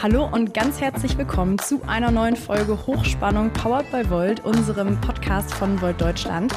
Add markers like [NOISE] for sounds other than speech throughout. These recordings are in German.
Hallo und ganz herzlich willkommen zu einer neuen Folge Hochspannung Powered by Volt, unserem Podcast von Volt Deutschland.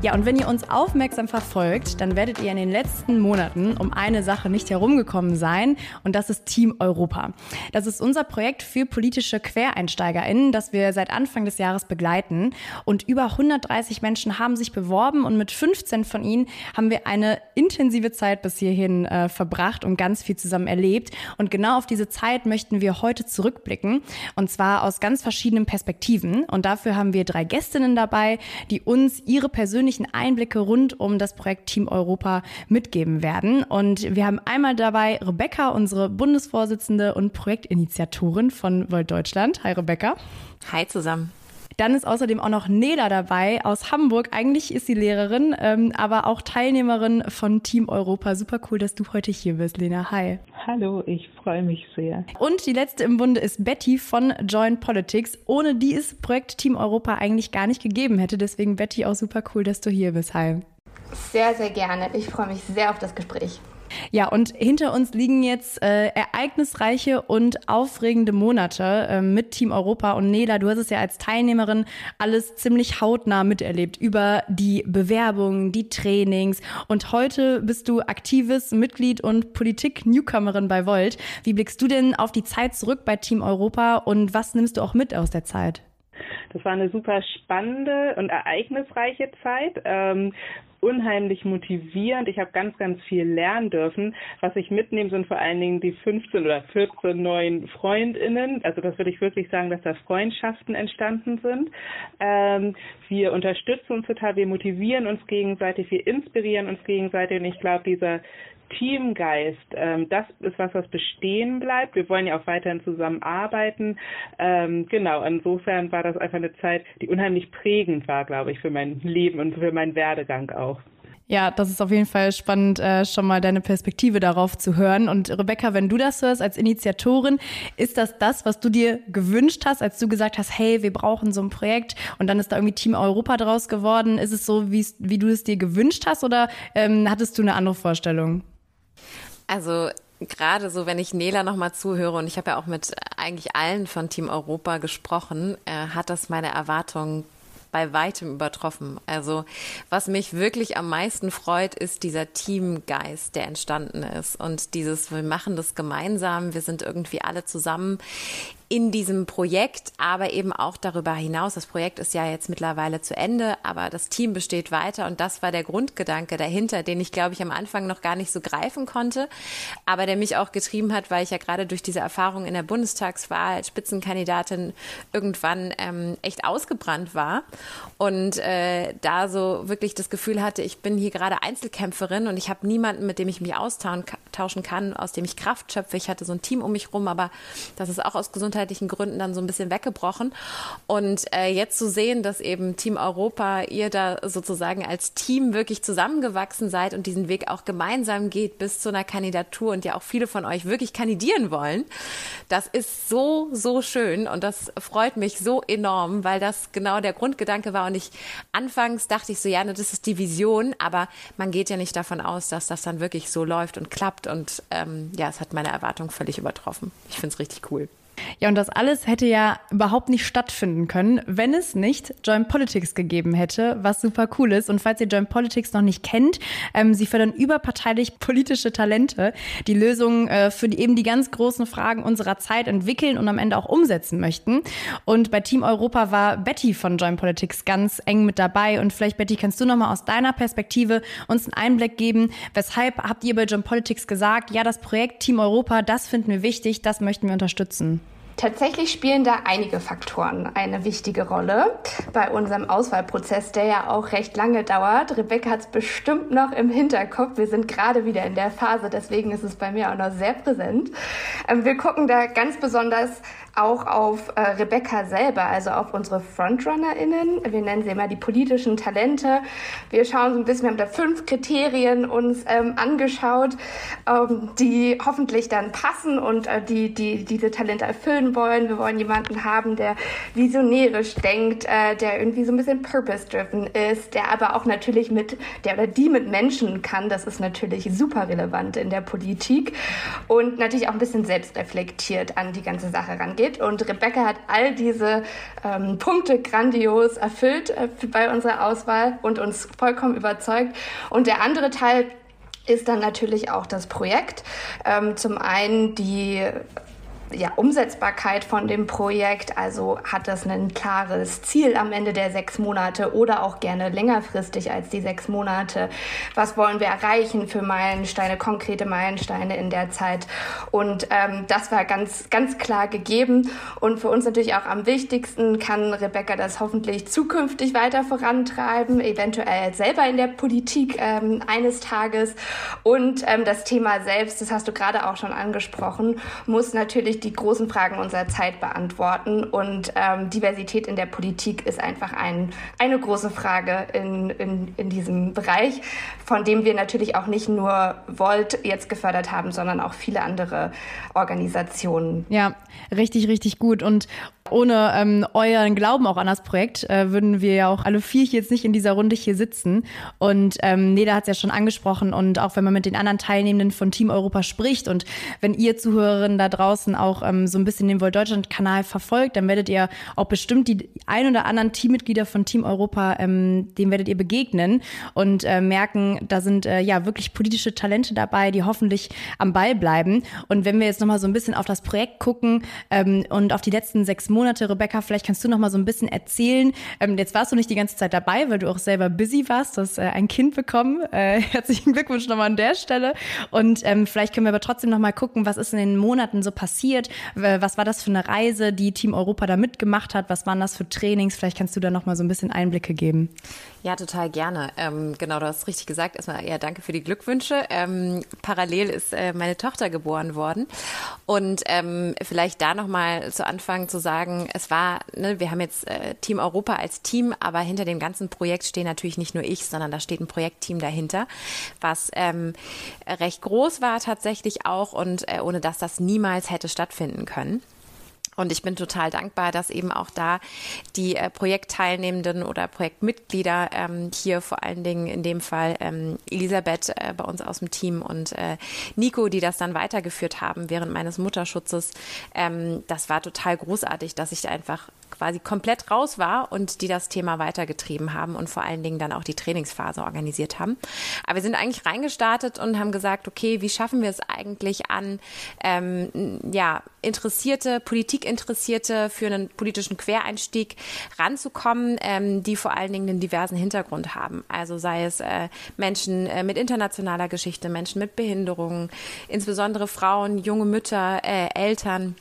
Ja, und wenn ihr uns aufmerksam verfolgt, dann werdet ihr in den letzten Monaten um eine Sache nicht herumgekommen sein und das ist Team Europa. Das ist unser Projekt für politische QuereinsteigerInnen, das wir seit Anfang des Jahres begleiten und über 130 Menschen haben sich beworben und mit 15 von ihnen haben wir eine intensive Zeit bis hierhin äh, verbracht und ganz viel zusammen erlebt und genau auf diese Zeit möchten möchten wir heute zurückblicken und zwar aus ganz verschiedenen Perspektiven. Und dafür haben wir drei Gästinnen dabei, die uns ihre persönlichen Einblicke rund um das Projekt Team Europa mitgeben werden. Und wir haben einmal dabei Rebecca, unsere Bundesvorsitzende und Projektinitiatorin von Volt Deutschland. Hi Rebecca. Hi zusammen. Dann ist außerdem auch noch Nela dabei aus Hamburg. Eigentlich ist sie Lehrerin, ähm, aber auch Teilnehmerin von Team Europa. Super cool, dass du heute hier bist, Lena. Hi. Hallo, ich freue mich sehr. Und die letzte im Bunde ist Betty von Join Politics, ohne die es Projekt Team Europa eigentlich gar nicht gegeben hätte. Deswegen, Betty, auch super cool, dass du hier bist. Hi. Sehr, sehr gerne. Ich freue mich sehr auf das Gespräch. Ja, und hinter uns liegen jetzt äh, ereignisreiche und aufregende Monate äh, mit Team Europa. Und Nela, du hast es ja als Teilnehmerin alles ziemlich hautnah miterlebt über die Bewerbungen, die Trainings. Und heute bist du aktives Mitglied und Politik-Newcomerin bei Volt. Wie blickst du denn auf die Zeit zurück bei Team Europa und was nimmst du auch mit aus der Zeit? Das war eine super spannende und ereignisreiche Zeit. Ähm, unheimlich motivierend. Ich habe ganz, ganz viel lernen dürfen. Was ich mitnehme, sind vor allen Dingen die 15 oder 14 neuen Freundinnen. Also das würde ich wirklich sagen, dass da Freundschaften entstanden sind. Ähm, wir unterstützen uns total, wir motivieren uns gegenseitig, wir inspirieren uns gegenseitig und ich glaube, dieser Teamgeist, ähm, das ist was, was bestehen bleibt. Wir wollen ja auch weiterhin zusammenarbeiten. Ähm, genau, insofern war das einfach eine Zeit, die unheimlich prägend war, glaube ich, für mein Leben und für meinen Werdegang auch. Ja, das ist auf jeden Fall spannend, äh, schon mal deine Perspektive darauf zu hören. Und Rebecca, wenn du das hörst als Initiatorin, ist das das, was du dir gewünscht hast, als du gesagt hast, hey, wir brauchen so ein Projekt und dann ist da irgendwie Team Europa draus geworden? Ist es so, wie, du es dir gewünscht hast oder ähm, hattest du eine andere Vorstellung? Also gerade so, wenn ich Nela nochmal zuhöre und ich habe ja auch mit eigentlich allen von Team Europa gesprochen, äh, hat das meine Erwartungen bei weitem übertroffen. Also was mich wirklich am meisten freut, ist dieser Teamgeist, der entstanden ist und dieses, wir machen das gemeinsam, wir sind irgendwie alle zusammen in diesem Projekt, aber eben auch darüber hinaus. Das Projekt ist ja jetzt mittlerweile zu Ende, aber das Team besteht weiter und das war der Grundgedanke dahinter, den ich glaube ich am Anfang noch gar nicht so greifen konnte, aber der mich auch getrieben hat, weil ich ja gerade durch diese Erfahrung in der Bundestagswahl als Spitzenkandidatin irgendwann ähm, echt ausgebrannt war und äh, da so wirklich das Gefühl hatte, ich bin hier gerade Einzelkämpferin und ich habe niemanden, mit dem ich mich austauschen kann, aus dem ich Kraft schöpfe. Ich hatte so ein Team um mich rum, aber das ist auch aus Gesundheit gesundheitlichen Gründen dann so ein bisschen weggebrochen. Und äh, jetzt zu sehen, dass eben Team Europa, ihr da sozusagen als Team wirklich zusammengewachsen seid und diesen Weg auch gemeinsam geht bis zu einer Kandidatur und ja auch viele von euch wirklich kandidieren wollen, das ist so, so schön und das freut mich so enorm, weil das genau der Grundgedanke war. Und ich anfangs dachte ich so, ja, das ist die Vision, aber man geht ja nicht davon aus, dass das dann wirklich so läuft und klappt. Und ähm, ja, es hat meine Erwartung völlig übertroffen. Ich finde es richtig cool. Ja, und das alles hätte ja überhaupt nicht stattfinden können, wenn es nicht Join Politics gegeben hätte, was super cool ist. Und falls ihr Join Politics noch nicht kennt, ähm, sie fördern überparteilich [LAUGHS] politische Talente, die Lösungen äh, für die, eben die ganz großen Fragen unserer Zeit entwickeln und am Ende auch umsetzen möchten. Und bei Team Europa war Betty von Join Politics ganz eng mit dabei. Und vielleicht, Betty, kannst du nochmal aus deiner Perspektive uns einen Einblick geben, weshalb habt ihr bei Join Politics gesagt, ja, das Projekt Team Europa, das finden wir wichtig, das möchten wir unterstützen? Tatsächlich spielen da einige Faktoren eine wichtige Rolle bei unserem Auswahlprozess, der ja auch recht lange dauert. Rebecca hat es bestimmt noch im Hinterkopf. Wir sind gerade wieder in der Phase, deswegen ist es bei mir auch noch sehr präsent. Ähm, wir gucken da ganz besonders auch auf äh, Rebecca selber, also auf unsere FrontrunnerInnen. Wir nennen sie immer die politischen Talente. Wir schauen so ein bisschen, wir haben da fünf Kriterien uns ähm, angeschaut, ähm, die hoffentlich dann passen und äh, die, die diese Talente erfüllen wollen. Wir wollen jemanden haben, der visionärisch denkt, äh, der irgendwie so ein bisschen purpose-driven ist, der aber auch natürlich mit, der oder die mit Menschen kann. Das ist natürlich super relevant in der Politik und natürlich auch ein bisschen selbstreflektiert an die ganze Sache rangeht geht. Und Rebecca hat all diese ähm, Punkte grandios erfüllt äh, bei unserer Auswahl und uns vollkommen überzeugt. Und der andere Teil ist dann natürlich auch das Projekt. Ähm, zum einen die ja, Umsetzbarkeit von dem Projekt. Also hat das ein klares Ziel am Ende der sechs Monate oder auch gerne längerfristig als die sechs Monate. Was wollen wir erreichen für Meilensteine, konkrete Meilensteine in der Zeit? Und ähm, das war ganz, ganz klar gegeben. Und für uns natürlich auch am wichtigsten kann Rebecca das hoffentlich zukünftig weiter vorantreiben, eventuell selber in der Politik ähm, eines Tages. Und ähm, das Thema selbst, das hast du gerade auch schon angesprochen, muss natürlich die großen Fragen unserer Zeit beantworten. Und ähm, Diversität in der Politik ist einfach ein, eine große Frage in, in, in diesem Bereich, von dem wir natürlich auch nicht nur Volt jetzt gefördert haben, sondern auch viele andere Organisationen. Ja, richtig, richtig gut. Und ohne ähm, euren Glauben auch an das Projekt äh, würden wir ja auch alle vier jetzt nicht in dieser Runde hier sitzen. Und ähm, Neda hat es ja schon angesprochen und auch wenn man mit den anderen Teilnehmenden von Team Europa spricht und wenn ihr Zuhörerinnen da draußen auch ähm, so ein bisschen den Volt Deutschland Kanal verfolgt, dann werdet ihr auch bestimmt die ein oder anderen Teammitglieder von Team Europa, ähm, dem werdet ihr begegnen und äh, merken, da sind äh, ja wirklich politische Talente dabei, die hoffentlich am Ball bleiben. Und wenn wir jetzt nochmal so ein bisschen auf das Projekt gucken ähm, und auf die letzten sechs Monate. Rebecca, vielleicht kannst du noch mal so ein bisschen erzählen. Ähm, jetzt warst du nicht die ganze Zeit dabei, weil du auch selber busy warst. Du hast äh, ein Kind bekommen. Äh, [LAUGHS] herzlichen Glückwunsch nochmal an der Stelle. Und ähm, vielleicht können wir aber trotzdem noch mal gucken, was ist in den Monaten so passiert. Was war das für eine Reise, die Team Europa da mitgemacht hat? Was waren das für Trainings? Vielleicht kannst du da noch mal so ein bisschen Einblicke geben. Ja, total gerne. Ähm, genau, du hast richtig gesagt. Erstmal, ja, danke für die Glückwünsche. Ähm, parallel ist äh, meine Tochter geboren worden. Und ähm, vielleicht da nochmal zu Anfang zu sagen, es war, ne, wir haben jetzt äh, Team Europa als Team, aber hinter dem ganzen Projekt stehen natürlich nicht nur ich, sondern da steht ein Projektteam dahinter, was ähm, recht groß war tatsächlich auch und äh, ohne dass das niemals hätte stattfinden können. Und ich bin total dankbar, dass eben auch da die äh, Projektteilnehmenden oder Projektmitglieder ähm, hier vor allen Dingen in dem Fall ähm, Elisabeth äh, bei uns aus dem Team und äh, Nico, die das dann weitergeführt haben während meines Mutterschutzes. Ähm, das war total großartig, dass ich einfach quasi komplett raus war und die das Thema weitergetrieben haben und vor allen Dingen dann auch die Trainingsphase organisiert haben. Aber wir sind eigentlich reingestartet und haben gesagt, okay, wie schaffen wir es eigentlich an, ähm, ja, Interessierte, Politikinteressierte für einen politischen Quereinstieg ranzukommen, ähm, die vor allen Dingen einen diversen Hintergrund haben. Also sei es äh, Menschen äh, mit internationaler Geschichte, Menschen mit Behinderungen, insbesondere Frauen, junge Mütter, äh, Eltern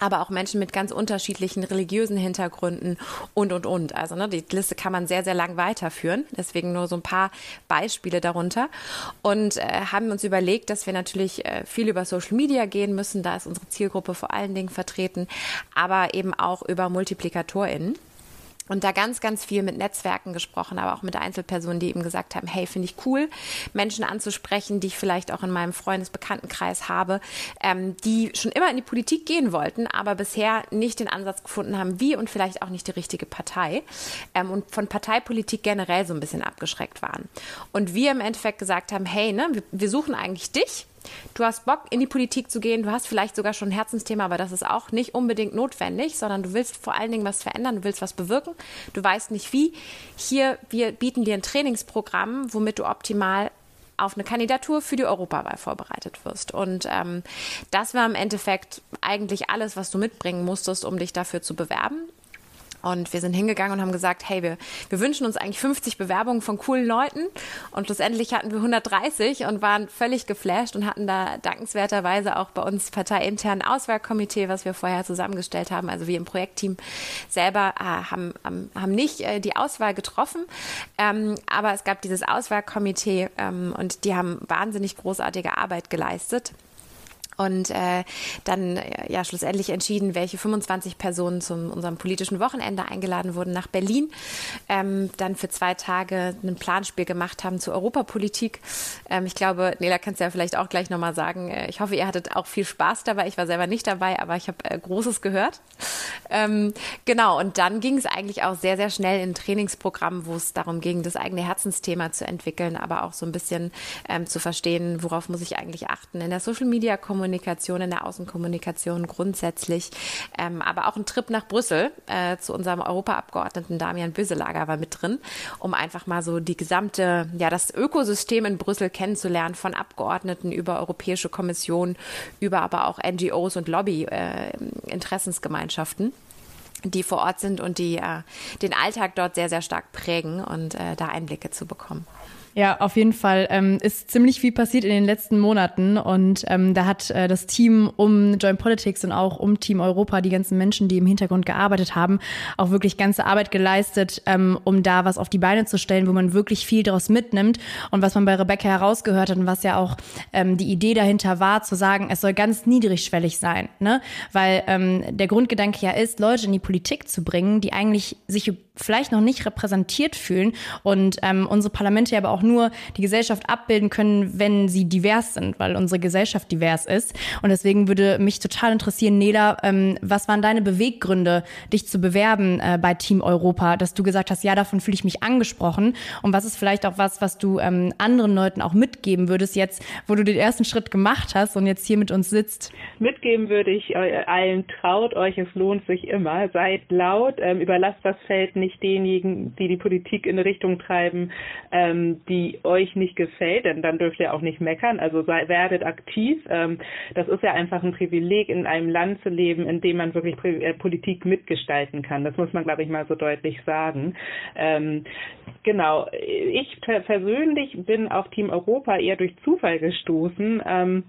aber auch Menschen mit ganz unterschiedlichen religiösen Hintergründen und, und, und. Also ne, die Liste kann man sehr, sehr lang weiterführen. Deswegen nur so ein paar Beispiele darunter. Und äh, haben uns überlegt, dass wir natürlich äh, viel über Social Media gehen müssen. Da ist unsere Zielgruppe vor allen Dingen vertreten, aber eben auch über MultiplikatorInnen und da ganz, ganz viel mit Netzwerken gesprochen, aber auch mit Einzelpersonen, die eben gesagt haben, hey, finde ich cool, Menschen anzusprechen, die ich vielleicht auch in meinem Freundesbekanntenkreis habe, ähm, die schon immer in die Politik gehen wollten, aber bisher nicht den Ansatz gefunden haben, wie und vielleicht auch nicht die richtige Partei ähm, und von Parteipolitik generell so ein bisschen abgeschreckt waren. Und wir im Endeffekt gesagt haben, hey, ne, wir, wir suchen eigentlich dich, Du hast Bock, in die Politik zu gehen. Du hast vielleicht sogar schon ein Herzensthema, aber das ist auch nicht unbedingt notwendig, sondern du willst vor allen Dingen was verändern, du willst was bewirken. Du weißt nicht wie. Hier, wir bieten dir ein Trainingsprogramm, womit du optimal auf eine Kandidatur für die Europawahl vorbereitet wirst. Und ähm, das war im Endeffekt eigentlich alles, was du mitbringen musstest, um dich dafür zu bewerben. Und wir sind hingegangen und haben gesagt, hey, wir, wir wünschen uns eigentlich 50 Bewerbungen von coolen Leuten. Und schlussendlich hatten wir 130 und waren völlig geflasht und hatten da dankenswerterweise auch bei uns parteiintern Auswahlkomitee, was wir vorher zusammengestellt haben. Also wir im Projektteam selber äh, haben, haben nicht äh, die Auswahl getroffen. Ähm, aber es gab dieses Auswahlkomitee ähm, und die haben wahnsinnig großartige Arbeit geleistet. Und äh, dann äh, ja schlussendlich entschieden, welche 25 Personen zum unserem politischen Wochenende eingeladen wurden nach Berlin, ähm, dann für zwei Tage ein Planspiel gemacht haben zur Europapolitik. Ähm, ich glaube, Nela kannst du ja vielleicht auch gleich nochmal sagen. Äh, ich hoffe, ihr hattet auch viel Spaß dabei. Ich war selber nicht dabei, aber ich habe äh, Großes gehört. Ähm, genau, und dann ging es eigentlich auch sehr, sehr schnell in ein Trainingsprogramm, wo es darum ging, das eigene Herzensthema zu entwickeln, aber auch so ein bisschen ähm, zu verstehen, worauf muss ich eigentlich achten in der Social Media Kommunikation Kommunikation, in der Außenkommunikation grundsätzlich. Ähm, aber auch ein Trip nach Brüssel äh, zu unserem Europaabgeordneten Damian Böselager war mit drin, um einfach mal so die gesamte, ja, das Ökosystem in Brüssel kennenzulernen, von Abgeordneten über Europäische Kommission, über aber auch NGOs und Lobby-Interessensgemeinschaften. Äh, die vor Ort sind und die äh, den Alltag dort sehr, sehr stark prägen und äh, da Einblicke zu bekommen. Ja, auf jeden Fall ähm, ist ziemlich viel passiert in den letzten Monaten und ähm, da hat äh, das Team um Joint Politics und auch um Team Europa, die ganzen Menschen, die im Hintergrund gearbeitet haben, auch wirklich ganze Arbeit geleistet, ähm, um da was auf die Beine zu stellen, wo man wirklich viel daraus mitnimmt und was man bei Rebecca herausgehört hat und was ja auch ähm, die Idee dahinter war, zu sagen, es soll ganz niedrigschwellig sein, ne? weil ähm, der Grundgedanke ja ist, Leute in die Politik zu bringen, die eigentlich sich vielleicht noch nicht repräsentiert fühlen und ähm, unsere Parlamente aber auch nur die Gesellschaft abbilden können, wenn sie divers sind, weil unsere Gesellschaft divers ist. Und deswegen würde mich total interessieren, Nela, ähm, was waren deine Beweggründe, dich zu bewerben äh, bei Team Europa, dass du gesagt hast, ja, davon fühle ich mich angesprochen und was ist vielleicht auch was, was du ähm, anderen Leuten auch mitgeben würdest jetzt, wo du den ersten Schritt gemacht hast und jetzt hier mit uns sitzt? Mitgeben würde ich allen, traut euch, es lohnt sich immer, seid laut, ähm, überlasst das Feld nicht nicht denjenigen, die die Politik in eine Richtung treiben, ähm, die euch nicht gefällt, denn dann dürft ihr auch nicht meckern. Also sei, werdet aktiv. Ähm, das ist ja einfach ein Privileg, in einem Land zu leben, in dem man wirklich äh, Politik mitgestalten kann. Das muss man, glaube ich, mal so deutlich sagen. Ähm, genau. Ich persönlich bin auf Team Europa eher durch Zufall gestoßen. Ähm,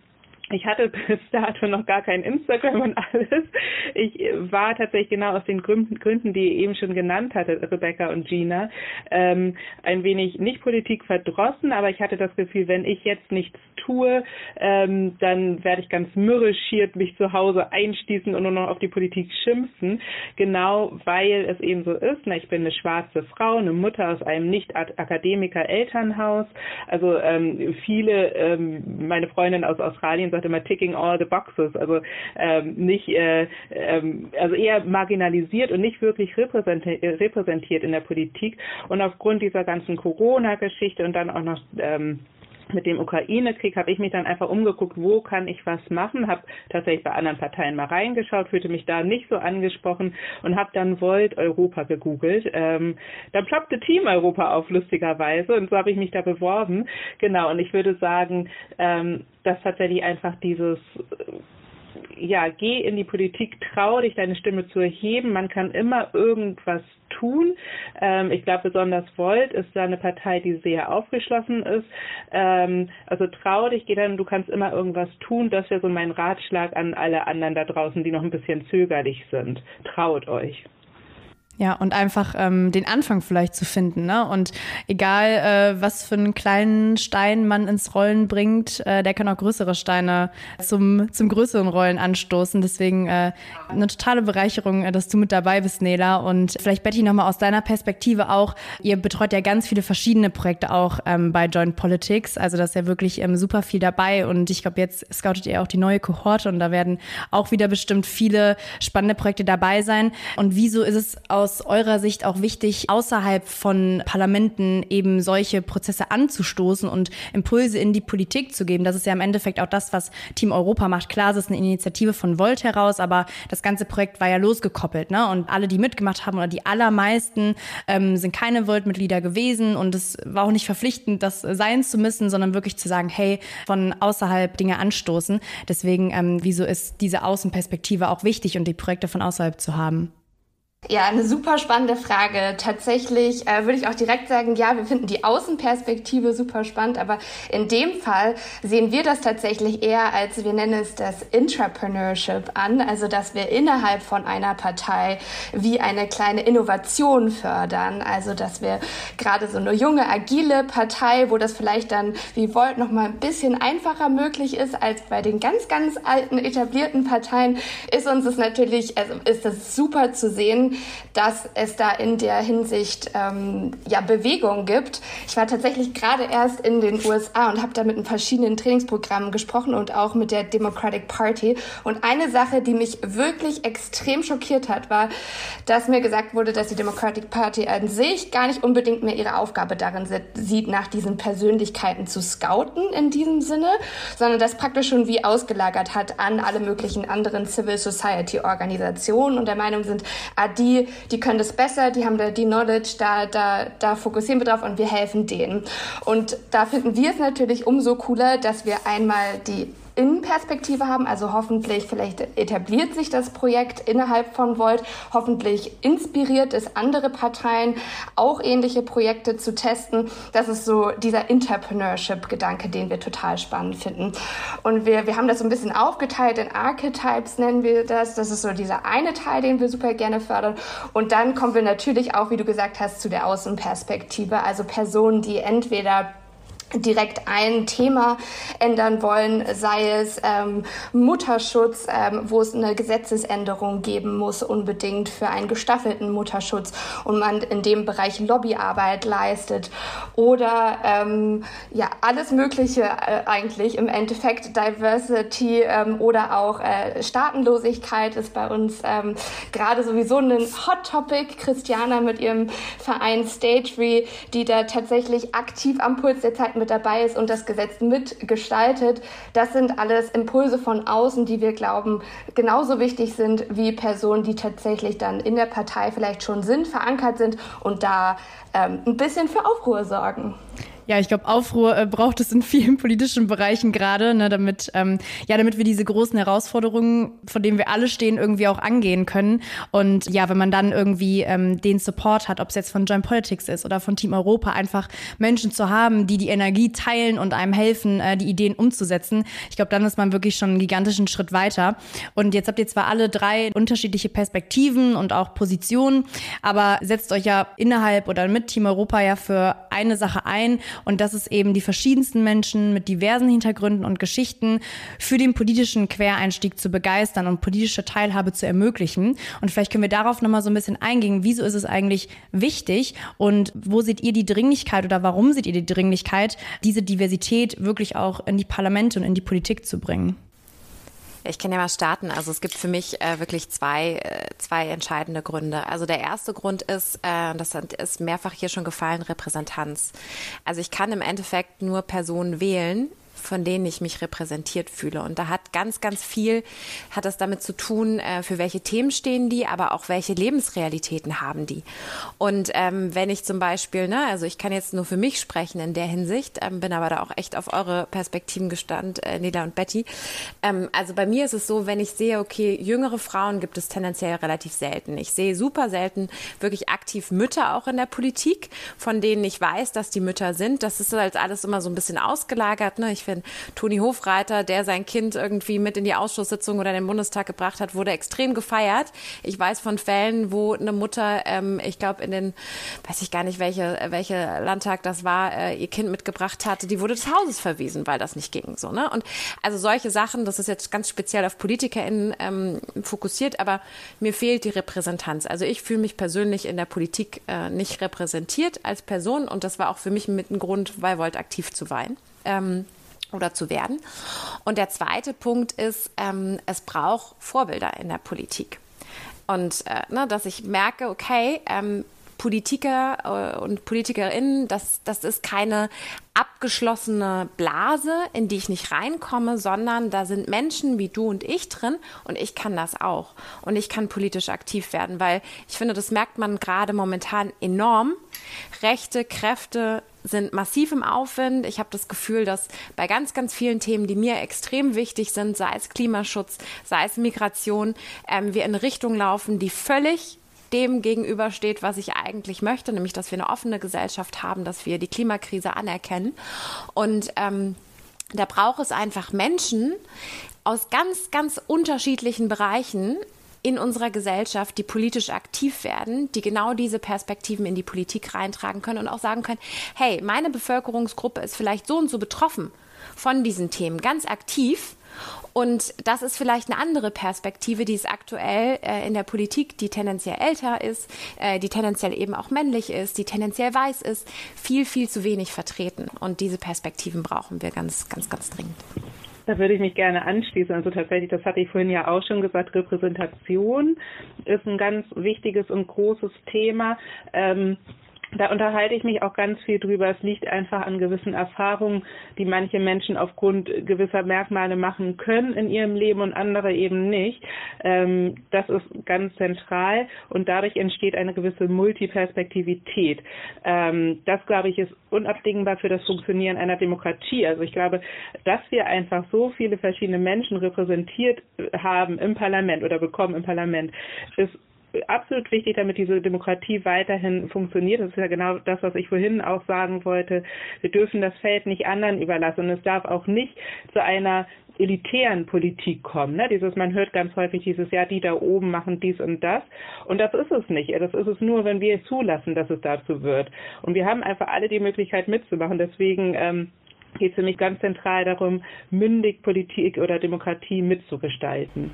ich hatte bis dato noch gar kein Instagram und alles. Ich war tatsächlich genau aus den Gründen, die ihr eben schon genannt hatte, Rebecca und Gina, ähm, ein wenig nicht Politik verdrossen, aber ich hatte das Gefühl, wenn ich jetzt nichts tue, ähm, dann werde ich ganz mürrischiert mich zu Hause einstießen und nur noch auf die Politik schimpfen. Genau weil es eben so ist. Na, ich bin eine schwarze Frau, eine Mutter aus einem Nicht-Akademiker-Elternhaus. Also ähm, viele, ähm, meine Freundin aus Australien sagt immer ticking all the boxes. Also ähm, nicht, äh, ähm, also eher marginalisiert und nicht wirklich repräsentiert in der Politik. Und aufgrund dieser ganzen Corona-Geschichte und dann auch noch ähm, mit dem Ukraine-Krieg habe ich mich dann einfach umgeguckt, wo kann ich was machen, habe tatsächlich bei anderen Parteien mal reingeschaut, fühlte mich da nicht so angesprochen und habe dann Volt Europa gegoogelt. Ähm, dann ploppte Team Europa auf, lustigerweise, und so habe ich mich da beworben. Genau, und ich würde sagen, ähm, dass tatsächlich einfach dieses ja, geh in die Politik, trau dich, deine Stimme zu erheben. Man kann immer irgendwas tun. Ähm, ich glaube, besonders Volt ist da eine Partei, die sehr aufgeschlossen ist. Ähm, also trau dich, geh dann, du kannst immer irgendwas tun. Das wäre so mein Ratschlag an alle anderen da draußen, die noch ein bisschen zögerlich sind. Traut euch. Ja, und einfach ähm, den Anfang vielleicht zu finden. Ne? Und egal, äh, was für einen kleinen Stein man ins Rollen bringt, äh, der kann auch größere Steine zum, zum größeren Rollen anstoßen. Deswegen äh, eine totale Bereicherung, äh, dass du mit dabei bist, Nela. Und vielleicht, Betty, nochmal aus deiner Perspektive auch. Ihr betreut ja ganz viele verschiedene Projekte auch ähm, bei Joint Politics. Also da ist ja wirklich ähm, super viel dabei. Und ich glaube, jetzt scoutet ihr auch die neue Kohorte und da werden auch wieder bestimmt viele spannende Projekte dabei sein. Und wieso ist es aus aus eurer Sicht auch wichtig, außerhalb von Parlamenten eben solche Prozesse anzustoßen und Impulse in die Politik zu geben? Das ist ja im Endeffekt auch das, was Team Europa macht. Klar, es ist eine Initiative von Volt heraus, aber das ganze Projekt war ja losgekoppelt. Ne? Und alle, die mitgemacht haben oder die allermeisten, ähm, sind keine Volt-Mitglieder gewesen und es war auch nicht verpflichtend, das sein zu müssen, sondern wirklich zu sagen, hey, von außerhalb Dinge anstoßen. Deswegen, ähm, wieso ist diese Außenperspektive auch wichtig und die Projekte von außerhalb zu haben? Ja, eine super spannende Frage. Tatsächlich äh, würde ich auch direkt sagen, ja, wir finden die Außenperspektive super spannend, aber in dem Fall sehen wir das tatsächlich eher als, wir nennen es das Intrapreneurship an, also dass wir innerhalb von einer Partei wie eine kleine Innovation fördern, also dass wir gerade so eine junge, agile Partei, wo das vielleicht dann wie Volt noch mal ein bisschen einfacher möglich ist als bei den ganz, ganz alten etablierten Parteien, ist uns es natürlich, also ist das super zu sehen, dass es da in der Hinsicht ähm, ja Bewegung gibt. Ich war tatsächlich gerade erst in den USA und habe da mit verschiedenen Trainingsprogrammen gesprochen und auch mit der Democratic Party. Und eine Sache, die mich wirklich extrem schockiert hat, war, dass mir gesagt wurde, dass die Democratic Party an sich gar nicht unbedingt mehr ihre Aufgabe darin sieht, nach diesen Persönlichkeiten zu scouten in diesem Sinne, sondern das praktisch schon wie ausgelagert hat an alle möglichen anderen Civil Society Organisationen und der Meinung sind, ah, die, die können das besser, die haben da die Knowledge, da, da, da fokussieren wir drauf und wir helfen denen. Und da finden wir es natürlich umso cooler, dass wir einmal die Innenperspektive haben. Also hoffentlich, vielleicht etabliert sich das Projekt innerhalb von Volt. Hoffentlich inspiriert es andere Parteien, auch ähnliche Projekte zu testen. Das ist so dieser Entrepreneurship-Gedanke, den wir total spannend finden. Und wir, wir haben das so ein bisschen aufgeteilt in Archetypes, nennen wir das. Das ist so dieser eine Teil, den wir super gerne fördern. Und dann kommen wir natürlich auch, wie du gesagt hast, zu der Außenperspektive. Also Personen, die entweder direkt ein Thema ändern wollen, sei es ähm, Mutterschutz, ähm, wo es eine Gesetzesänderung geben muss, unbedingt für einen gestaffelten Mutterschutz und man in dem Bereich Lobbyarbeit leistet oder ähm, ja alles Mögliche äh, eigentlich im Endeffekt Diversity ähm, oder auch äh, Staatenlosigkeit ist bei uns ähm, gerade sowieso ein Hot Topic. Christiana mit ihrem Verein Stage die da tatsächlich aktiv am Puls der Zeit mit dabei ist und das Gesetz mitgestaltet. Das sind alles Impulse von außen, die wir glauben genauso wichtig sind wie Personen, die tatsächlich dann in der Partei vielleicht schon sind, verankert sind und da ähm, ein bisschen für Aufruhr sorgen. Ja, ich glaube, Aufruhr äh, braucht es in vielen politischen Bereichen gerade, ne, damit, ähm, ja, damit wir diese großen Herausforderungen, vor denen wir alle stehen, irgendwie auch angehen können. Und ja, wenn man dann irgendwie ähm, den Support hat, ob es jetzt von Joint Politics ist oder von Team Europa, einfach Menschen zu haben, die die Energie teilen und einem helfen, äh, die Ideen umzusetzen, ich glaube, dann ist man wirklich schon einen gigantischen Schritt weiter. Und jetzt habt ihr zwar alle drei unterschiedliche Perspektiven und auch Positionen, aber setzt euch ja innerhalb oder mit Team Europa ja für eine Sache ein und das ist eben die verschiedensten Menschen mit diversen Hintergründen und Geschichten für den politischen Quereinstieg zu begeistern und politische Teilhabe zu ermöglichen. Und vielleicht können wir darauf nochmal so ein bisschen eingehen. Wieso ist es eigentlich wichtig und wo seht ihr die Dringlichkeit oder warum seht ihr die Dringlichkeit, diese Diversität wirklich auch in die Parlamente und in die Politik zu bringen? Ich kann ja mal starten. Also es gibt für mich äh, wirklich zwei, äh, zwei entscheidende Gründe. Also der erste Grund ist, äh, das ist mehrfach hier schon gefallen, Repräsentanz. Also ich kann im Endeffekt nur Personen wählen, von denen ich mich repräsentiert fühle. Und da hat ganz, ganz viel, hat das damit zu tun, äh, für welche Themen stehen die, aber auch welche Lebensrealitäten haben die. Und ähm, wenn ich zum Beispiel, ne, also ich kann jetzt nur für mich sprechen in der Hinsicht, ähm, bin aber da auch echt auf eure Perspektiven gestand, äh, Nela und Betty. Ähm, also bei mir ist es so, wenn ich sehe, okay, jüngere Frauen gibt es tendenziell relativ selten. Ich sehe super selten wirklich aktiv Mütter auch in der Politik, von denen ich weiß, dass die Mütter sind. Das ist halt alles immer so ein bisschen ausgelagert. Ne? Ich finde, Toni Hofreiter, der sein Kind irgendwie mit in die Ausschusssitzung oder in den Bundestag gebracht hat, wurde extrem gefeiert. Ich weiß von Fällen, wo eine Mutter, ähm, ich glaube in den, weiß ich gar nicht, welche, welche Landtag das war, äh, ihr Kind mitgebracht hatte, die wurde des Hauses verwiesen, weil das nicht ging. So, ne? Und also solche Sachen, das ist jetzt ganz speziell auf PolitikerInnen ähm, fokussiert, aber mir fehlt die Repräsentanz. Also ich fühle mich persönlich in der Politik äh, nicht repräsentiert als Person und das war auch für mich mit ein Grund, weil Volt aktiv zu weinen. Ähm, oder zu werden. Und der zweite Punkt ist, ähm, es braucht Vorbilder in der Politik. Und äh, ne, dass ich merke, okay, ähm, Politiker äh, und Politikerinnen, das, das ist keine abgeschlossene Blase, in die ich nicht reinkomme, sondern da sind Menschen wie du und ich drin und ich kann das auch. Und ich kann politisch aktiv werden, weil ich finde, das merkt man gerade momentan enorm. Rechte Kräfte sind massiv im Aufwind. Ich habe das Gefühl, dass bei ganz, ganz vielen Themen, die mir extrem wichtig sind, sei es Klimaschutz, sei es Migration, ähm, wir in Richtung laufen, die völlig dem gegenübersteht, was ich eigentlich möchte, nämlich dass wir eine offene Gesellschaft haben, dass wir die Klimakrise anerkennen. Und ähm, da braucht es einfach Menschen aus ganz, ganz unterschiedlichen Bereichen, in unserer Gesellschaft, die politisch aktiv werden, die genau diese Perspektiven in die Politik reintragen können und auch sagen können, hey, meine Bevölkerungsgruppe ist vielleicht so und so betroffen von diesen Themen, ganz aktiv. Und das ist vielleicht eine andere Perspektive, die es aktuell äh, in der Politik, die tendenziell älter ist, äh, die tendenziell eben auch männlich ist, die tendenziell weiß ist, viel, viel zu wenig vertreten. Und diese Perspektiven brauchen wir ganz, ganz, ganz dringend. Da würde ich mich gerne anschließen. Also tatsächlich, das hatte ich vorhin ja auch schon gesagt, Repräsentation ist ein ganz wichtiges und großes Thema. Ähm, da unterhalte ich mich auch ganz viel drüber. Es liegt einfach an gewissen Erfahrungen, die manche Menschen aufgrund gewisser Merkmale machen können in ihrem Leben und andere eben nicht. Ähm, das ist ganz zentral und dadurch entsteht eine gewisse Multiperspektivität. Ähm, das, glaube ich, ist unabdingbar für das Funktionieren einer Demokratie. Also ich glaube, dass wir einfach so viele verschiedene Menschen repräsentiert haben im Parlament oder bekommen im Parlament, ist absolut wichtig, damit diese Demokratie weiterhin funktioniert. Das ist ja genau das, was ich vorhin auch sagen wollte. Wir dürfen das Feld nicht anderen überlassen und es darf auch nicht zu einer elitären Politik kommen. Ne? Dieses, man hört ganz häufig dieses, ja, die da oben machen dies und das. Und das ist es nicht. Das ist es nur, wenn wir zulassen, dass es dazu wird. Und wir haben einfach alle die Möglichkeit mitzumachen. Deswegen ähm, geht es für mich ganz zentral darum, mündig Politik oder Demokratie mitzugestalten.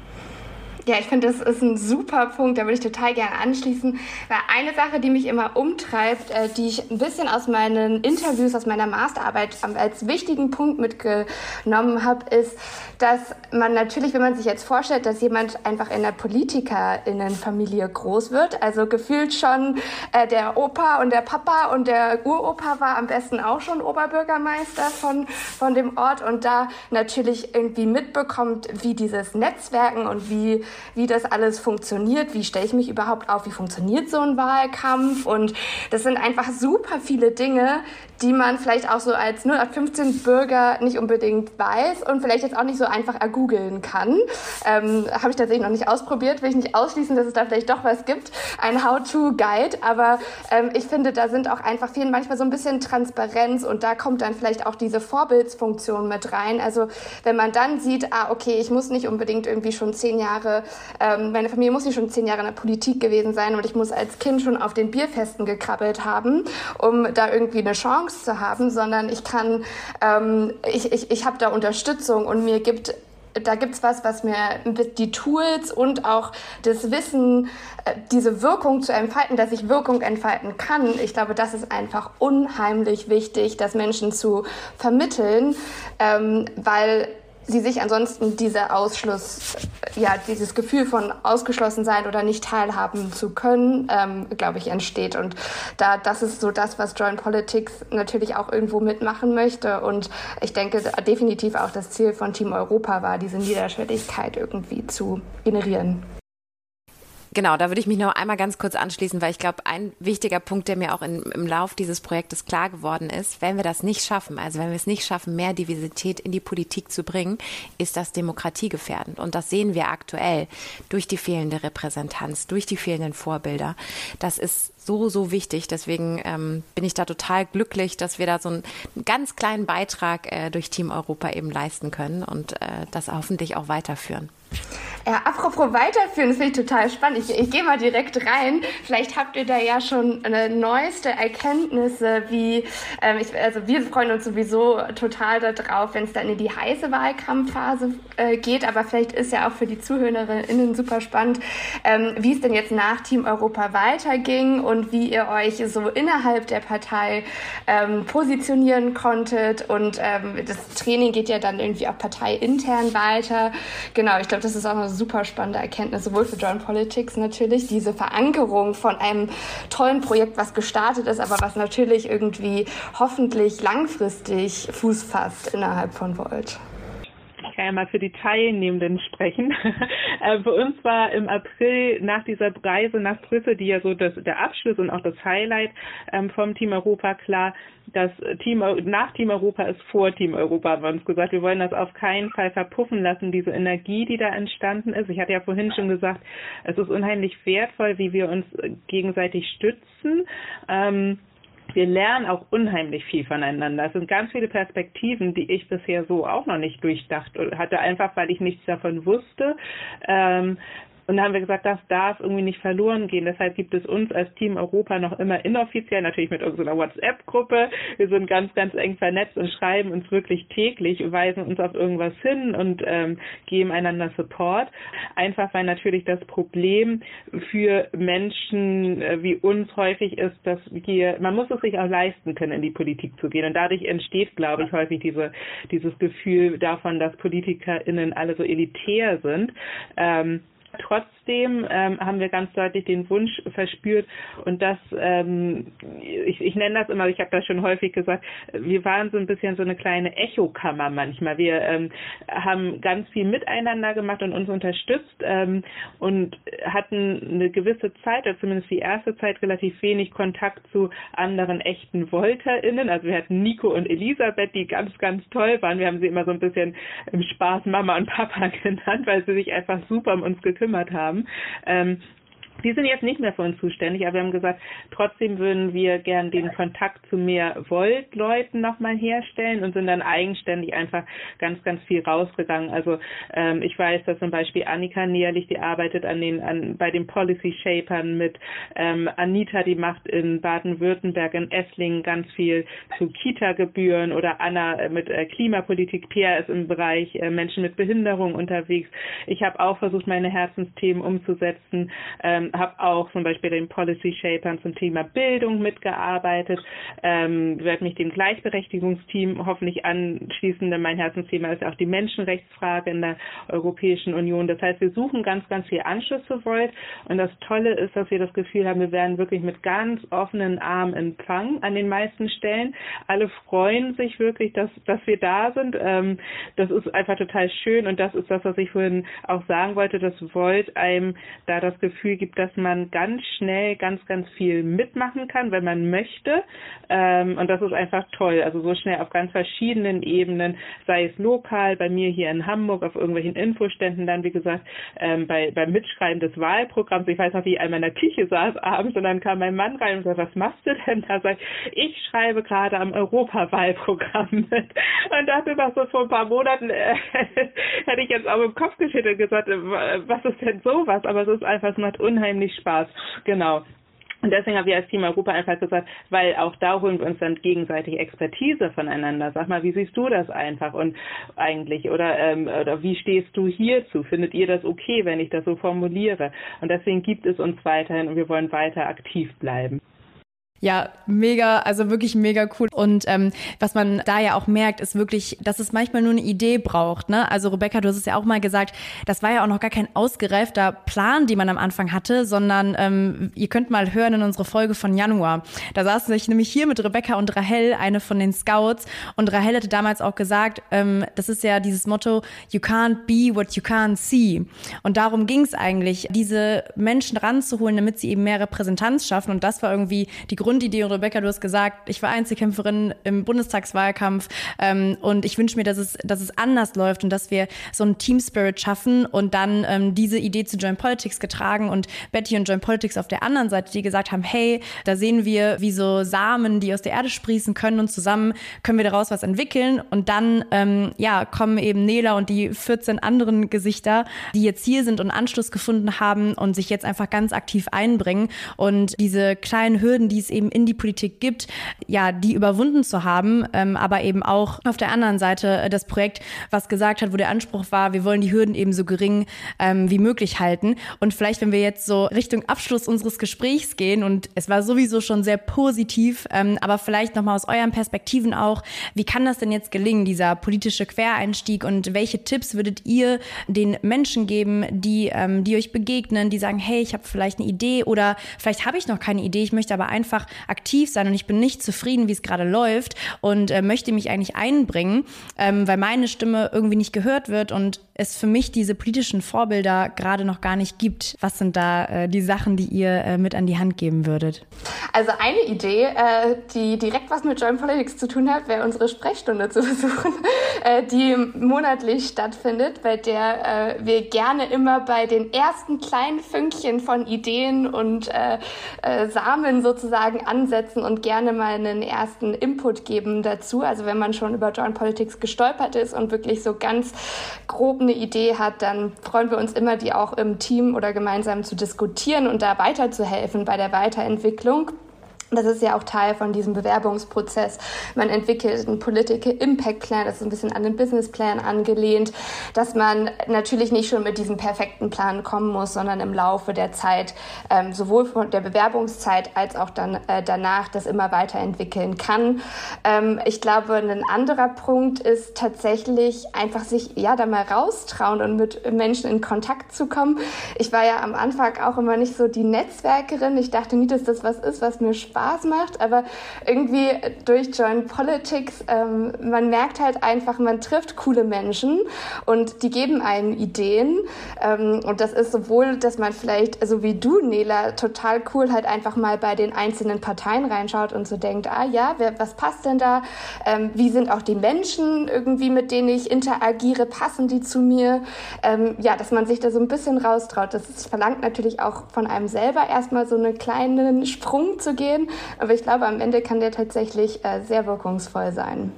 Ja, ich finde, das ist ein super Punkt, da würde ich total gerne anschließen. Weil eine Sache, die mich immer umtreibt, äh, die ich ein bisschen aus meinen Interviews, aus meiner Masterarbeit als wichtigen Punkt mitgenommen habe, ist, dass man natürlich, wenn man sich jetzt vorstellt, dass jemand einfach in der PolitikerInnenfamilie groß wird, also gefühlt schon äh, der Opa und der Papa und der Uropa war am besten auch schon Oberbürgermeister von, von dem Ort und da natürlich irgendwie mitbekommt, wie dieses Netzwerken und wie wie das alles funktioniert, wie stelle ich mich überhaupt auf, wie funktioniert so ein Wahlkampf und das sind einfach super viele Dinge, die man vielleicht auch so als 0815 Bürger nicht unbedingt weiß und vielleicht jetzt auch nicht so einfach ergoogeln kann. Ähm, Habe ich tatsächlich noch nicht ausprobiert, will ich nicht ausschließen, dass es da vielleicht doch was gibt, ein How-to-Guide, aber ähm, ich finde, da sind auch einfach vielen manchmal so ein bisschen Transparenz und da kommt dann vielleicht auch diese Vorbildsfunktion mit rein. Also wenn man dann sieht, ah, okay, ich muss nicht unbedingt irgendwie schon zehn Jahre, ähm, meine Familie muss nicht schon zehn Jahre in der Politik gewesen sein und ich muss als Kind schon auf den Bierfesten gekrabbelt haben, um da irgendwie eine Chance zu haben, sondern ich kann, ähm, ich, ich, ich habe da Unterstützung und mir gibt da gibt es was, was mir die Tools und auch das Wissen, äh, diese Wirkung zu entfalten, dass ich Wirkung entfalten kann. Ich glaube, das ist einfach unheimlich wichtig, das Menschen zu vermitteln, ähm, weil sie sich ansonsten dieser Ausschluss, ja, dieses Gefühl von ausgeschlossen sein oder nicht teilhaben zu können, ähm, glaube ich, entsteht. Und da, das ist so das, was Joint Politics natürlich auch irgendwo mitmachen möchte. Und ich denke definitiv auch das Ziel von Team Europa war, diese Niederschwelligkeit irgendwie zu generieren. Genau, da würde ich mich noch einmal ganz kurz anschließen, weil ich glaube, ein wichtiger Punkt, der mir auch in, im Lauf dieses Projektes klar geworden ist, wenn wir das nicht schaffen, also wenn wir es nicht schaffen, mehr Diversität in die Politik zu bringen, ist das demokratiegefährdend. Und das sehen wir aktuell durch die fehlende Repräsentanz, durch die fehlenden Vorbilder. Das ist so, so wichtig. Deswegen ähm, bin ich da total glücklich, dass wir da so einen ganz kleinen Beitrag äh, durch Team Europa eben leisten können und äh, das hoffentlich auch weiterführen. Ja, apropos weiterführen, das finde ich total spannend. Ich, ich gehe mal direkt rein. Vielleicht habt ihr da ja schon eine neueste Erkenntnisse, wie, ähm, ich, also wir freuen uns sowieso total darauf, wenn es dann in die heiße Wahlkampfphase äh, geht, aber vielleicht ist ja auch für die ZuhörerInnen super spannend, ähm, wie es denn jetzt nach Team Europa weiterging und wie ihr euch so innerhalb der Partei ähm, positionieren konntet und ähm, das Training geht ja dann irgendwie auch parteiintern weiter. Genau, ich glaube, das ist auch eine super spannende Erkenntnis, sowohl für Joint Politics natürlich, diese Verankerung von einem tollen Projekt, was gestartet ist, aber was natürlich irgendwie hoffentlich langfristig Fuß fasst innerhalb von Volt. Kann ja mal für die Teilnehmenden sprechen. [LAUGHS] äh, für uns war im April nach dieser Reise nach Brüssel, die ja so das, der Abschluss und auch das Highlight ähm, vom Team Europa klar, das Team nach Team Europa ist vor Team Europa, haben wir uns gesagt. Wir wollen das auf keinen Fall verpuffen lassen, diese Energie, die da entstanden ist. Ich hatte ja vorhin schon gesagt, es ist unheimlich wertvoll, wie wir uns gegenseitig stützen. Ähm, wir lernen auch unheimlich viel voneinander. Es sind ganz viele Perspektiven, die ich bisher so auch noch nicht durchdacht hatte, einfach weil ich nichts davon wusste. Ähm, und da haben wir gesagt, das darf irgendwie nicht verloren gehen. Deshalb gibt es uns als Team Europa noch immer inoffiziell, natürlich mit unserer WhatsApp-Gruppe. Wir sind ganz, ganz eng vernetzt und schreiben uns wirklich täglich, weisen uns auf irgendwas hin und ähm, geben einander Support. Einfach weil natürlich das Problem für Menschen äh, wie uns häufig ist, dass hier, man muss es sich auch leisten können, in die Politik zu gehen. Und dadurch entsteht, glaube ich, häufig diese, dieses Gefühl davon, dass PolitikerInnen alle so elitär sind. Ähm, Trotzdem ähm, haben wir ganz deutlich den Wunsch verspürt und das, ähm, ich, ich nenne das immer, ich habe das schon häufig gesagt, wir waren so ein bisschen so eine kleine Echokammer manchmal. Wir ähm, haben ganz viel miteinander gemacht und uns unterstützt ähm, und hatten eine gewisse Zeit, oder zumindest die erste Zeit, relativ wenig Kontakt zu anderen echten VolterInnen. Also wir hatten Nico und Elisabeth, die ganz, ganz toll waren. Wir haben sie immer so ein bisschen im Spaß Mama und Papa [LAUGHS] genannt, weil sie sich einfach super um uns gekümmert gekümmert haben. Ähm, die sind jetzt nicht mehr für uns zuständig, aber wir haben gesagt, trotzdem würden wir gern den Kontakt zu mehr Volt-Leuten nochmal herstellen und sind dann eigenständig einfach ganz, ganz viel rausgegangen. Also ähm, ich weiß, dass zum Beispiel Annika Näherlich, die arbeitet an den, an, bei den Policy Shapern mit, ähm, Anita, die macht in Baden-Württemberg, in Esslingen ganz viel zu Kita-Gebühren oder Anna äh, mit äh, Klimapolitik, Pierre ist im Bereich äh, Menschen mit Behinderung unterwegs. Ich habe auch versucht, meine Herzensthemen umzusetzen. Ähm, habe auch zum Beispiel den Policy Shapern zum Thema Bildung mitgearbeitet, ähm, werde mich dem Gleichberechtigungsteam hoffentlich anschließen, denn mein Herzensthema ist auch die Menschenrechtsfrage in der Europäischen Union. Das heißt, wir suchen ganz, ganz viel Anschluss zu Volt und das Tolle ist, dass wir das Gefühl haben, wir werden wirklich mit ganz offenen Armen empfangen an den meisten Stellen. Alle freuen sich wirklich, dass, dass wir da sind. Ähm, das ist einfach total schön und das ist das, was ich vorhin auch sagen wollte, dass Volt einem da das Gefühl gibt, dass man ganz schnell ganz, ganz viel mitmachen kann, wenn man möchte. Ähm, und das ist einfach toll. Also so schnell auf ganz verschiedenen Ebenen, sei es lokal, bei mir hier in Hamburg, auf irgendwelchen Infoständen, dann wie gesagt, ähm, bei, beim Mitschreiben des Wahlprogramms. Ich weiß noch, wie ich einmal in der Küche saß abends und dann kam mein Mann rein und sagte, was machst du denn da? Sag ich, ich schreibe gerade am Europawahlprogramm mit. Und dachte noch so vor ein paar Monaten äh, [LAUGHS] hätte ich jetzt auch im Kopf geschüttelt und gesagt, äh, was ist denn sowas? Aber es ist einfach, es macht unheimlich unheimlich Spaß. Genau. Und deswegen haben wir als Team Europa einfach gesagt, weil auch da holen wir uns dann gegenseitig Expertise voneinander. Sag mal, wie siehst du das einfach und eigentlich oder ähm, oder wie stehst du hierzu? Findet ihr das okay, wenn ich das so formuliere? Und deswegen gibt es uns weiterhin und wir wollen weiter aktiv bleiben. Ja, mega, also wirklich mega cool. Und ähm, was man da ja auch merkt, ist wirklich, dass es manchmal nur eine Idee braucht. Ne? Also Rebecca, du hast es ja auch mal gesagt, das war ja auch noch gar kein ausgereifter Plan, den man am Anfang hatte, sondern ähm, ihr könnt mal hören in unsere Folge von Januar. Da saßen ich nämlich hier mit Rebecca und Rahel, eine von den Scouts. Und Rahel hatte damals auch gesagt, ähm, das ist ja dieses Motto, you can't be what you can't see. Und darum ging es eigentlich, diese Menschen ranzuholen, damit sie eben mehr Repräsentanz schaffen. Und das war irgendwie die Grundidee, und Rebecca, du hast gesagt, ich war Einzelkämpferin im Bundestagswahlkampf ähm, und ich wünsche mir, dass es, dass es anders läuft und dass wir so einen Team Spirit schaffen und dann ähm, diese Idee zu Joint Politics getragen und Betty und Joint Politics auf der anderen Seite, die gesagt haben, hey, da sehen wir, wie so Samen, die aus der Erde sprießen können und zusammen können wir daraus was entwickeln. Und dann, ähm, ja, kommen eben Nela und die 14 anderen Gesichter, die jetzt hier sind und Anschluss gefunden haben und sich jetzt einfach ganz aktiv einbringen. Und diese kleinen Hürden, die es eben in die Politik gibt, ja, die überwunden zu haben, ähm, aber eben auch auf der anderen Seite äh, das Projekt, was gesagt hat, wo der Anspruch war, wir wollen die Hürden eben so gering ähm, wie möglich halten. Und vielleicht, wenn wir jetzt so Richtung Abschluss unseres Gesprächs gehen und es war sowieso schon sehr positiv, ähm, aber vielleicht nochmal aus euren Perspektiven auch, wie kann das denn jetzt gelingen, dieser politische Quereinstieg und welche Tipps würdet ihr den Menschen geben, die, ähm, die euch begegnen, die sagen, hey, ich habe vielleicht eine Idee oder vielleicht habe ich noch keine Idee, ich möchte aber einfach aktiv sein und ich bin nicht zufrieden, wie es gerade läuft und äh, möchte mich eigentlich einbringen, ähm, weil meine Stimme irgendwie nicht gehört wird und es für mich diese politischen Vorbilder gerade noch gar nicht gibt. Was sind da äh, die Sachen, die ihr äh, mit an die Hand geben würdet? Also eine Idee, äh, die direkt was mit Joint Politics zu tun hat, wäre unsere Sprechstunde zu besuchen, [LAUGHS] äh, die monatlich stattfindet, bei der äh, wir gerne immer bei den ersten kleinen Fünkchen von Ideen und äh, Samen sozusagen ansetzen und gerne mal einen ersten Input geben dazu. Also wenn man schon über Joint Politics gestolpert ist und wirklich so ganz groben eine Idee hat, dann freuen wir uns immer, die auch im Team oder gemeinsam zu diskutieren und da weiterzuhelfen bei der Weiterentwicklung. Das ist ja auch Teil von diesem Bewerbungsprozess. Man entwickelt einen Political Impact Plan, das ist ein bisschen an den Business Plan angelehnt, dass man natürlich nicht schon mit diesem perfekten Plan kommen muss, sondern im Laufe der Zeit, ähm, sowohl von der Bewerbungszeit als auch dann äh, danach, das immer weiterentwickeln kann. Ähm, ich glaube, ein anderer Punkt ist tatsächlich einfach sich ja da mal raustrauen und mit Menschen in Kontakt zu kommen. Ich war ja am Anfang auch immer nicht so die Netzwerkerin. Ich dachte nie, dass das was ist, was mir Spaß Spaß macht, aber irgendwie durch Joint Politics, ähm, man merkt halt einfach, man trifft coole Menschen und die geben einen Ideen. Ähm, und das ist sowohl, dass man vielleicht, so wie du, Nela, total cool halt einfach mal bei den einzelnen Parteien reinschaut und so denkt, ah ja, wer, was passt denn da? Ähm, wie sind auch die Menschen irgendwie, mit denen ich interagiere, passen die zu mir? Ähm, ja, dass man sich da so ein bisschen raustraut. Das verlangt natürlich auch von einem selber erstmal so einen kleinen Sprung zu gehen. Aber ich glaube, am Ende kann der tatsächlich äh, sehr wirkungsvoll sein.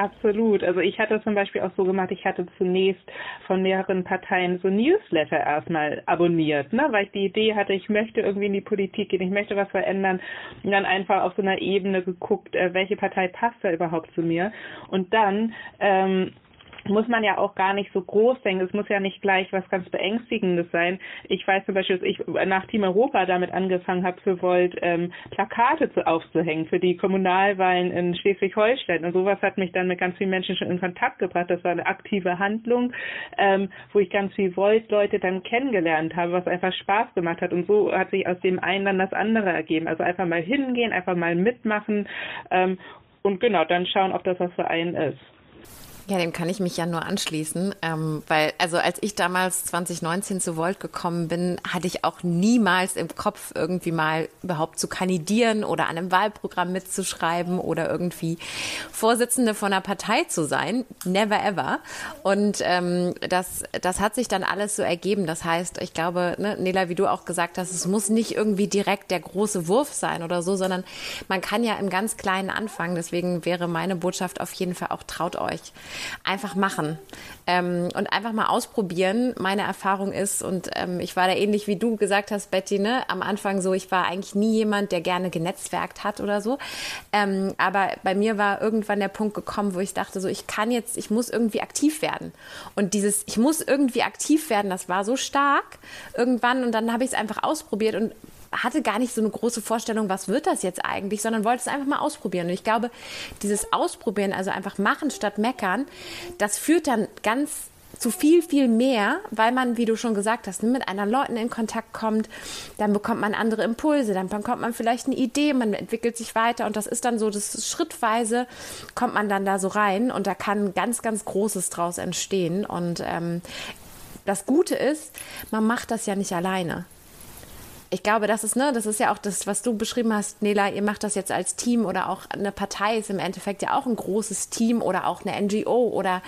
Absolut. Also ich hatte zum Beispiel auch so gemacht, ich hatte zunächst von mehreren Parteien so Newsletter erstmal abonniert, ne, weil ich die Idee hatte, ich möchte irgendwie in die Politik gehen, ich möchte was verändern und dann einfach auf so einer Ebene geguckt, äh, welche Partei passt da überhaupt zu mir und dann ähm, muss man ja auch gar nicht so groß denken. Es muss ja nicht gleich was ganz Beängstigendes sein. Ich weiß zum Beispiel, dass ich nach Team Europa damit angefangen habe, für Volt ähm, Plakate zu, aufzuhängen für die Kommunalwahlen in Schleswig-Holstein. Und sowas hat mich dann mit ganz vielen Menschen schon in Kontakt gebracht. Das war eine aktive Handlung, ähm, wo ich ganz viel Volt-Leute dann kennengelernt habe, was einfach Spaß gemacht hat. Und so hat sich aus dem einen dann das andere ergeben. Also einfach mal hingehen, einfach mal mitmachen ähm, und genau, dann schauen, ob das was für einen ist. Ja, dem kann ich mich ja nur anschließen, ähm, weil also als ich damals 2019 zu Volt gekommen bin, hatte ich auch niemals im Kopf irgendwie mal überhaupt zu kandidieren oder an einem Wahlprogramm mitzuschreiben oder irgendwie Vorsitzende von einer Partei zu sein. Never ever. Und ähm, das, das hat sich dann alles so ergeben. Das heißt, ich glaube, ne, Nela, wie du auch gesagt hast, es muss nicht irgendwie direkt der große Wurf sein oder so, sondern man kann ja im ganz Kleinen anfangen. Deswegen wäre meine Botschaft auf jeden Fall auch traut euch einfach machen ähm, und einfach mal ausprobieren. Meine Erfahrung ist, und ähm, ich war da ähnlich wie du gesagt hast, Betty, ne, am Anfang so, ich war eigentlich nie jemand, der gerne genetzwerkt hat oder so. Ähm, aber bei mir war irgendwann der Punkt gekommen, wo ich dachte, so, ich kann jetzt, ich muss irgendwie aktiv werden. Und dieses, ich muss irgendwie aktiv werden, das war so stark irgendwann und dann habe ich es einfach ausprobiert und hatte gar nicht so eine große Vorstellung, was wird das jetzt eigentlich, sondern wollte es einfach mal ausprobieren. Und ich glaube, dieses Ausprobieren, also einfach machen statt meckern, das führt dann ganz zu viel, viel mehr, weil man, wie du schon gesagt hast, mit anderen Leuten in Kontakt kommt, dann bekommt man andere Impulse, dann bekommt man vielleicht eine Idee, man entwickelt sich weiter und das ist dann so, das schrittweise kommt man dann da so rein und da kann ganz, ganz Großes draus entstehen und ähm, das Gute ist, man macht das ja nicht alleine ich glaube, das ist, ne, das ist ja auch das, was du beschrieben hast, Nela, ihr macht das jetzt als Team oder auch eine Partei ist im Endeffekt ja auch ein großes Team oder auch eine NGO oder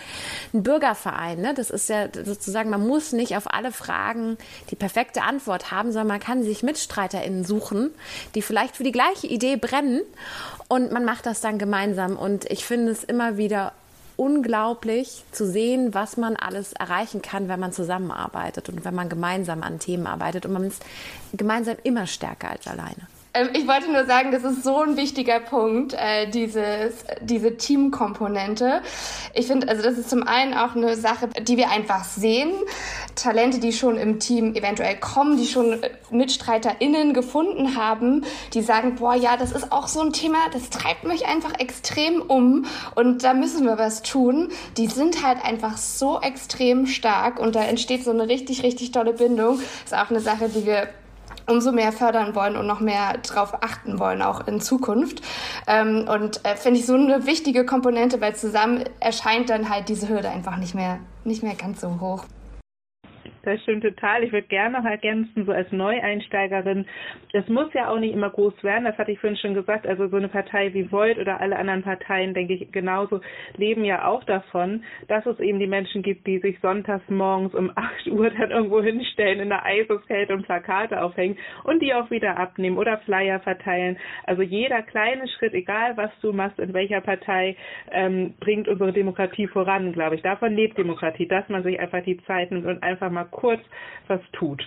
ein Bürgerverein. Ne? Das ist ja sozusagen, man muss nicht auf alle Fragen die perfekte Antwort haben, sondern man kann sich MitstreiterInnen suchen, die vielleicht für die gleiche Idee brennen und man macht das dann gemeinsam. Und ich finde es immer wieder unglaublich zu sehen, was man alles erreichen kann, wenn man zusammenarbeitet und wenn man gemeinsam an Themen arbeitet. Und man ist gemeinsam immer stärker als alleine. Ähm, ich wollte nur sagen, das ist so ein wichtiger Punkt, äh, dieses, diese Teamkomponente. Ich finde, also das ist zum einen auch eine Sache, die wir einfach sehen. Talente, die schon im Team eventuell kommen, die schon MitstreiterInnen gefunden haben, die sagen, boah, ja, das ist auch so ein Thema, das treibt mich einfach extrem um und da müssen wir was tun. Die sind halt einfach so extrem stark und da entsteht so eine richtig, richtig tolle Bindung. Ist auch eine Sache, die wir umso mehr fördern wollen und noch mehr darauf achten wollen, auch in Zukunft. Ähm, und äh, finde ich so eine wichtige Komponente, weil zusammen erscheint dann halt diese Hürde einfach nicht mehr, nicht mehr ganz so hoch. Das stimmt total. Ich würde gerne noch ergänzen, so als Neueinsteigerin, das muss ja auch nicht immer groß werden, das hatte ich vorhin schon gesagt, also so eine Partei wie Volt oder alle anderen Parteien, denke ich, genauso leben ja auch davon, dass es eben die Menschen gibt, die sich sonntags morgens um 8 Uhr dann irgendwo hinstellen in der Eiseskälte und Plakate aufhängen und die auch wieder abnehmen oder Flyer verteilen. Also jeder kleine Schritt, egal was du machst, in welcher Partei, ähm, bringt unsere Demokratie voran, glaube ich. Davon lebt Demokratie, dass man sich einfach die Zeit nimmt und einfach mal kurz was tut.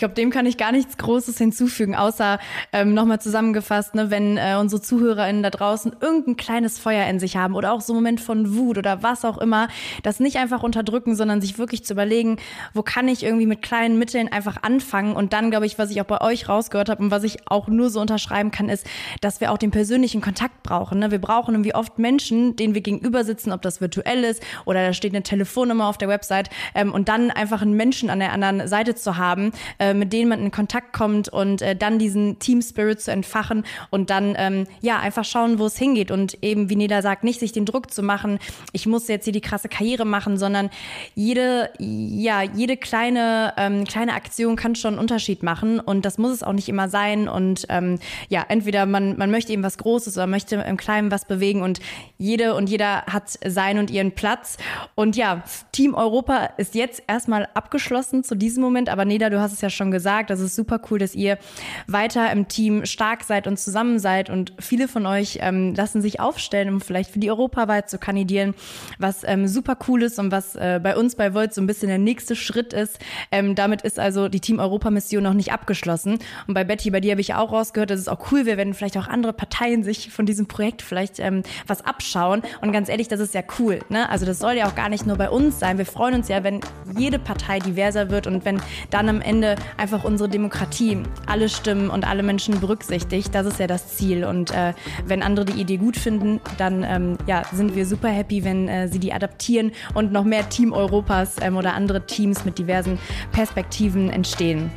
Ich glaube, dem kann ich gar nichts Großes hinzufügen, außer ähm, nochmal zusammengefasst, ne, wenn äh, unsere ZuhörerInnen da draußen irgendein kleines Feuer in sich haben oder auch so einen Moment von Wut oder was auch immer, das nicht einfach unterdrücken, sondern sich wirklich zu überlegen, wo kann ich irgendwie mit kleinen Mitteln einfach anfangen und dann, glaube ich, was ich auch bei euch rausgehört habe und was ich auch nur so unterschreiben kann, ist, dass wir auch den persönlichen Kontakt brauchen. Ne? Wir brauchen irgendwie oft Menschen, denen wir gegenüber sitzen, ob das virtuell ist oder da steht eine Telefonnummer auf der Website ähm, und dann einfach einen Menschen an der anderen Seite zu haben, äh, äh, mit denen man in Kontakt kommt und äh, dann diesen Team Spirit zu entfachen und dann ähm, ja einfach schauen, wo es hingeht. Und eben wie Neda sagt, nicht sich den Druck zu machen, ich muss jetzt hier die krasse Karriere machen, sondern jede ja jede kleine ähm, kleine Aktion kann schon einen Unterschied machen. Und das muss es auch nicht immer sein. Und ähm, ja entweder man man möchte eben was Großes oder möchte im Kleinen was bewegen. Und jede und jeder hat seinen und ihren Platz. Und ja Team Europa ist jetzt erstmal abgeschlossen zu diesem Moment, aber Neda, du hast es ja schon schon gesagt. Das ist super cool, dass ihr weiter im Team stark seid und zusammen seid. Und viele von euch ähm, lassen sich aufstellen, um vielleicht für die Europawahl zu kandidieren, was ähm, super cool ist und was äh, bei uns bei Volt so ein bisschen der nächste Schritt ist. Ähm, damit ist also die Team Europa-Mission noch nicht abgeschlossen. Und bei Betty, bei dir habe ich auch rausgehört, dass es auch cool wäre, wenn vielleicht auch andere Parteien sich von diesem Projekt vielleicht ähm, was abschauen. Und ganz ehrlich, das ist ja cool. Ne? Also das soll ja auch gar nicht nur bei uns sein. Wir freuen uns ja, wenn jede Partei diverser wird und wenn dann am Ende einfach unsere Demokratie, alle Stimmen und alle Menschen berücksichtigt. Das ist ja das Ziel. Und äh, wenn andere die Idee gut finden, dann ähm, ja, sind wir super happy, wenn äh, sie die adaptieren und noch mehr Team Europas ähm, oder andere Teams mit diversen Perspektiven entstehen.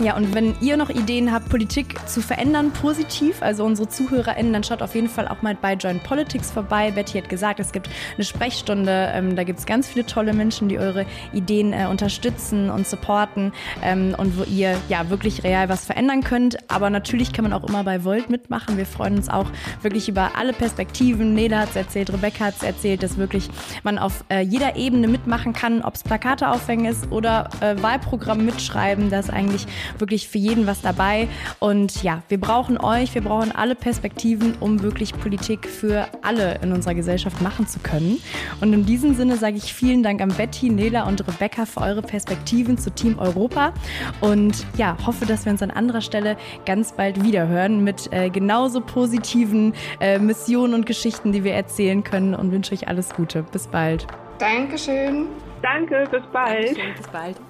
Ja, und wenn ihr noch Ideen habt, Politik zu verändern, positiv, also unsere ZuhörerInnen, dann schaut auf jeden Fall auch mal bei Join Politics vorbei. Betty hat gesagt, es gibt eine Sprechstunde, ähm, da gibt es ganz viele tolle Menschen, die eure Ideen äh, unterstützen und supporten ähm, und wo ihr ja wirklich real was verändern könnt. Aber natürlich kann man auch immer bei Volt mitmachen. Wir freuen uns auch wirklich über alle Perspektiven. Neda hat es erzählt, Rebecca hat es erzählt, dass wirklich man auf äh, jeder Ebene mitmachen kann, ob es Plakate aufhängen ist oder äh, Wahlprogramm mitschreiben. Das eigentlich wirklich für jeden was dabei. Und ja, wir brauchen euch, wir brauchen alle Perspektiven, um wirklich Politik für alle in unserer Gesellschaft machen zu können. Und in diesem Sinne sage ich vielen Dank an Betty, Nela und Rebecca für eure Perspektiven zu Team Europa. Und ja, hoffe, dass wir uns an anderer Stelle ganz bald wiederhören mit äh, genauso positiven äh, Missionen und Geschichten, die wir erzählen können. Und wünsche euch alles Gute. Bis bald. Dankeschön. Danke, bis bald. Dankeschön, bis bald.